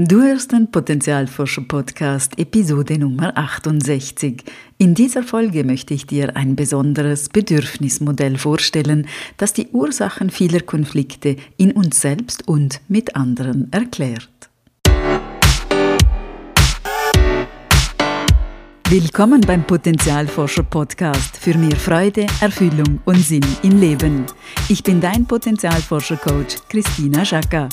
Du hörst den Potenzialforscher Podcast Episode Nummer 68. In dieser Folge möchte ich dir ein besonderes Bedürfnismodell vorstellen, das die Ursachen vieler Konflikte in uns selbst und mit anderen erklärt. Willkommen beim Potenzialforscher Podcast für mehr Freude, Erfüllung und Sinn im Leben. Ich bin dein Potenzialforscher Coach Christina Schaka.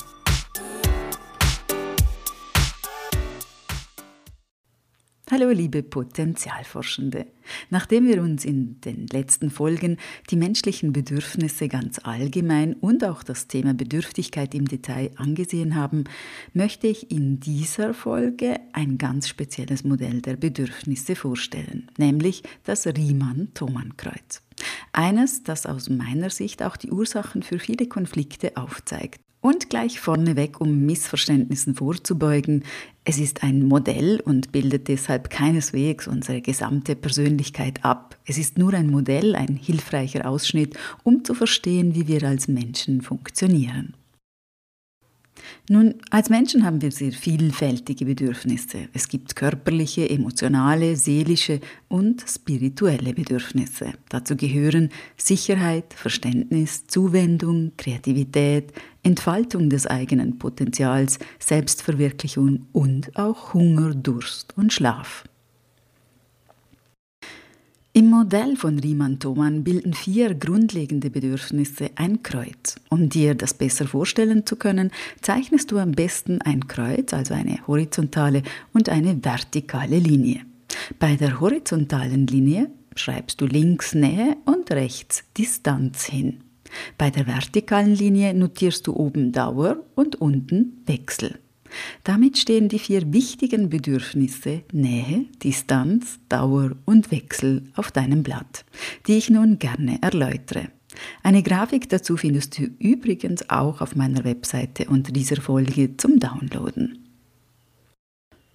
Hallo liebe Potenzialforschende. Nachdem wir uns in den letzten Folgen die menschlichen Bedürfnisse ganz allgemein und auch das Thema Bedürftigkeit im Detail angesehen haben, möchte ich in dieser Folge ein ganz spezielles Modell der Bedürfnisse vorstellen, nämlich das Riemann-Thomann-Kreuz. Eines, das aus meiner Sicht auch die Ursachen für viele Konflikte aufzeigt. Und gleich vorneweg, um Missverständnissen vorzubeugen, es ist ein Modell und bildet deshalb keineswegs unsere gesamte Persönlichkeit ab. Es ist nur ein Modell, ein hilfreicher Ausschnitt, um zu verstehen, wie wir als Menschen funktionieren. Nun, als Menschen haben wir sehr vielfältige Bedürfnisse. Es gibt körperliche, emotionale, seelische und spirituelle Bedürfnisse. Dazu gehören Sicherheit, Verständnis, Zuwendung, Kreativität, Entfaltung des eigenen Potenzials, Selbstverwirklichung und auch Hunger, Durst und Schlaf. Im Modell von Riemann-Thomann bilden vier grundlegende Bedürfnisse ein Kreuz. Um dir das besser vorstellen zu können, zeichnest du am besten ein Kreuz, also eine horizontale und eine vertikale Linie. Bei der horizontalen Linie schreibst du links Nähe und rechts Distanz hin. Bei der vertikalen Linie notierst du oben Dauer und unten Wechsel. Damit stehen die vier wichtigen Bedürfnisse Nähe, Distanz, Dauer und Wechsel auf deinem Blatt, die ich nun gerne erläutere. Eine Grafik dazu findest du übrigens auch auf meiner Webseite unter dieser Folge zum Downloaden.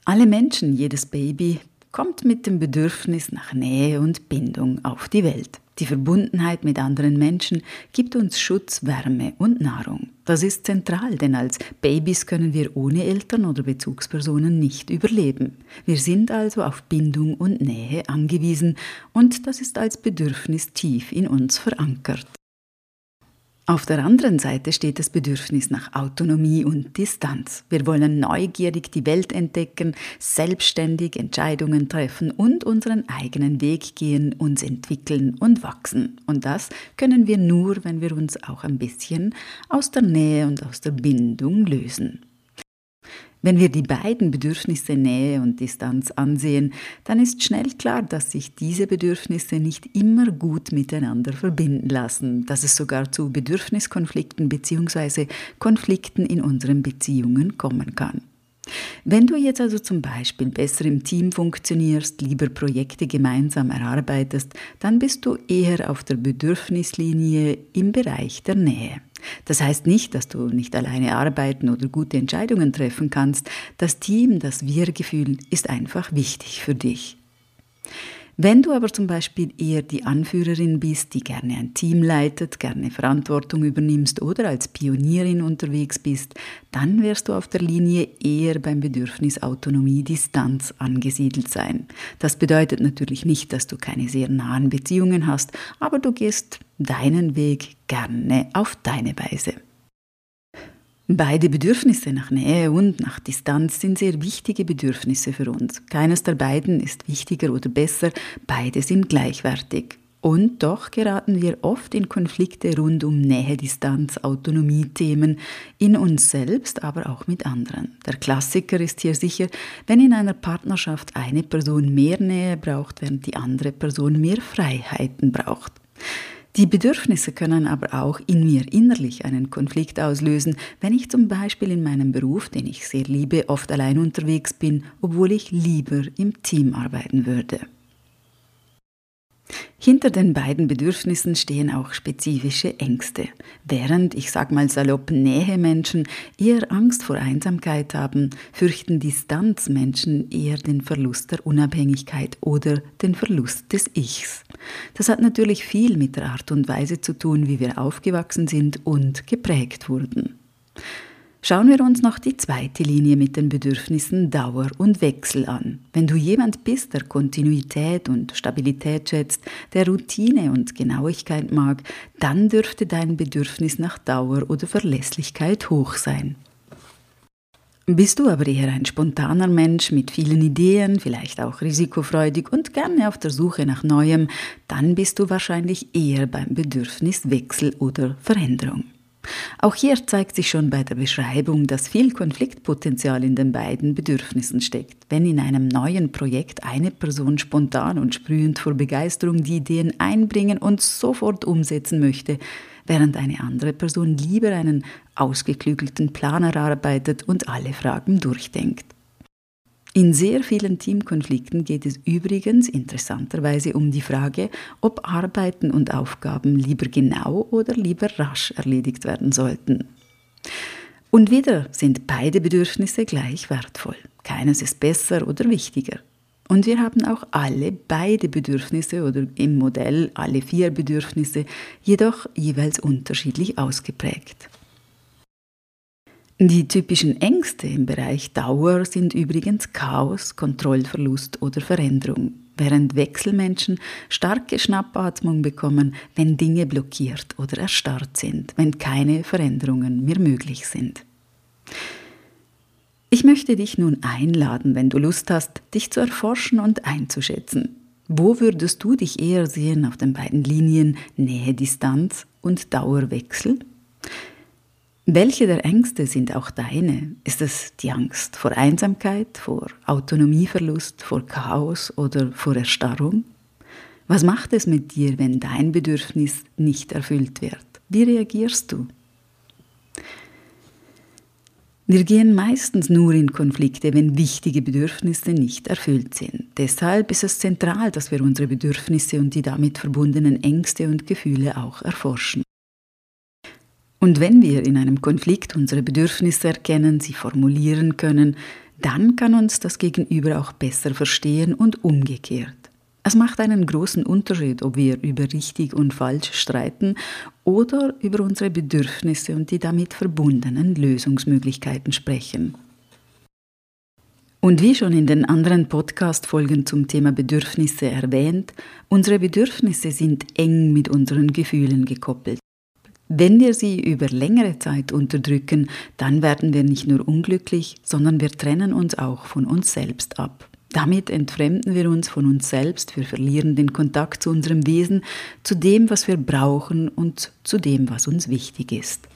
Alle Menschen, jedes Baby kommt mit dem Bedürfnis nach Nähe und Bindung auf die Welt. Die Verbundenheit mit anderen Menschen gibt uns Schutz, Wärme und Nahrung. Das ist zentral, denn als Babys können wir ohne Eltern oder Bezugspersonen nicht überleben. Wir sind also auf Bindung und Nähe angewiesen und das ist als Bedürfnis tief in uns verankert. Auf der anderen Seite steht das Bedürfnis nach Autonomie und Distanz. Wir wollen neugierig die Welt entdecken, selbstständig Entscheidungen treffen und unseren eigenen Weg gehen, uns entwickeln und wachsen. Und das können wir nur, wenn wir uns auch ein bisschen aus der Nähe und aus der Bindung lösen. Wenn wir die beiden Bedürfnisse Nähe und Distanz ansehen, dann ist schnell klar, dass sich diese Bedürfnisse nicht immer gut miteinander verbinden lassen, dass es sogar zu Bedürfniskonflikten bzw. Konflikten in unseren Beziehungen kommen kann. Wenn du jetzt also zum Beispiel besser im Team funktionierst, lieber Projekte gemeinsam erarbeitest, dann bist du eher auf der Bedürfnislinie im Bereich der Nähe. Das heißt nicht, dass du nicht alleine arbeiten oder gute Entscheidungen treffen kannst. Das Team, das Wir-Gefühl ist einfach wichtig für dich. Wenn du aber zum Beispiel eher die Anführerin bist, die gerne ein Team leitet, gerne Verantwortung übernimmst oder als Pionierin unterwegs bist, dann wirst du auf der Linie eher beim Bedürfnis Autonomie, Distanz angesiedelt sein. Das bedeutet natürlich nicht, dass du keine sehr nahen Beziehungen hast, aber du gehst deinen Weg gerne auf deine Weise. Beide Bedürfnisse nach Nähe und nach Distanz sind sehr wichtige Bedürfnisse für uns. Keines der beiden ist wichtiger oder besser, beide sind gleichwertig. Und doch geraten wir oft in Konflikte rund um Nähe, Distanz, Autonomie-Themen in uns selbst, aber auch mit anderen. Der Klassiker ist hier sicher, wenn in einer Partnerschaft eine Person mehr Nähe braucht, während die andere Person mehr Freiheiten braucht. Die Bedürfnisse können aber auch in mir innerlich einen Konflikt auslösen, wenn ich zum Beispiel in meinem Beruf, den ich sehr liebe, oft allein unterwegs bin, obwohl ich lieber im Team arbeiten würde. Hinter den beiden Bedürfnissen stehen auch spezifische Ängste. Während, ich sag mal salopp, Nähe-Menschen eher Angst vor Einsamkeit haben, fürchten Distanz-Menschen eher den Verlust der Unabhängigkeit oder den Verlust des Ichs. Das hat natürlich viel mit der Art und Weise zu tun, wie wir aufgewachsen sind und geprägt wurden. Schauen wir uns noch die zweite Linie mit den Bedürfnissen Dauer und Wechsel an. Wenn du jemand bist, der Kontinuität und Stabilität schätzt, der Routine und Genauigkeit mag, dann dürfte dein Bedürfnis nach Dauer oder Verlässlichkeit hoch sein. Bist du aber eher ein spontaner Mensch mit vielen Ideen, vielleicht auch risikofreudig und gerne auf der Suche nach Neuem, dann bist du wahrscheinlich eher beim Bedürfnis Wechsel oder Veränderung. Auch hier zeigt sich schon bei der Beschreibung, dass viel Konfliktpotenzial in den beiden Bedürfnissen steckt. Wenn in einem neuen Projekt eine Person spontan und sprühend vor Begeisterung die Ideen einbringen und sofort umsetzen möchte, während eine andere Person lieber einen ausgeklügelten Plan erarbeitet und alle Fragen durchdenkt. In sehr vielen Teamkonflikten geht es übrigens interessanterweise um die Frage, ob Arbeiten und Aufgaben lieber genau oder lieber rasch erledigt werden sollten. Und wieder sind beide Bedürfnisse gleich wertvoll. Keines ist besser oder wichtiger. Und wir haben auch alle beide Bedürfnisse oder im Modell alle vier Bedürfnisse, jedoch jeweils unterschiedlich ausgeprägt. Die typischen Ängste im Bereich Dauer sind übrigens Chaos, Kontrollverlust oder Veränderung, während Wechselmenschen starke Schnappatmung bekommen, wenn Dinge blockiert oder erstarrt sind, wenn keine Veränderungen mehr möglich sind. Ich möchte dich nun einladen, wenn du Lust hast, dich zu erforschen und einzuschätzen. Wo würdest du dich eher sehen auf den beiden Linien Nähe, Distanz und Dauerwechsel? Welche der Ängste sind auch deine? Ist es die Angst vor Einsamkeit, vor Autonomieverlust, vor Chaos oder vor Erstarrung? Was macht es mit dir, wenn dein Bedürfnis nicht erfüllt wird? Wie reagierst du? Wir gehen meistens nur in Konflikte, wenn wichtige Bedürfnisse nicht erfüllt sind. Deshalb ist es zentral, dass wir unsere Bedürfnisse und die damit verbundenen Ängste und Gefühle auch erforschen. Und wenn wir in einem Konflikt unsere Bedürfnisse erkennen, sie formulieren können, dann kann uns das Gegenüber auch besser verstehen und umgekehrt. Es macht einen großen Unterschied, ob wir über richtig und falsch streiten oder über unsere Bedürfnisse und die damit verbundenen Lösungsmöglichkeiten sprechen. Und wie schon in den anderen Podcast-Folgen zum Thema Bedürfnisse erwähnt, unsere Bedürfnisse sind eng mit unseren Gefühlen gekoppelt. Wenn wir sie über längere Zeit unterdrücken, dann werden wir nicht nur unglücklich, sondern wir trennen uns auch von uns selbst ab. Damit entfremden wir uns von uns selbst, wir verlieren den Kontakt zu unserem Wesen, zu dem, was wir brauchen und zu dem, was uns wichtig ist.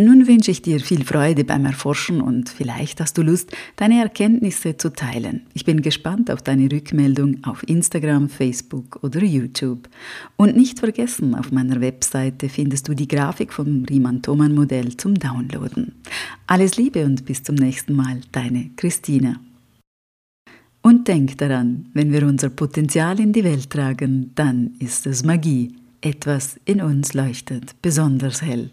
Nun wünsche ich dir viel Freude beim Erforschen und vielleicht hast du Lust, deine Erkenntnisse zu teilen. Ich bin gespannt auf deine Rückmeldung auf Instagram, Facebook oder YouTube. Und nicht vergessen, auf meiner Webseite findest du die Grafik vom Riemann-Thomann-Modell zum Downloaden. Alles Liebe und bis zum nächsten Mal, deine Christina. Und denk daran, wenn wir unser Potenzial in die Welt tragen, dann ist es Magie. Etwas in uns leuchtet besonders hell.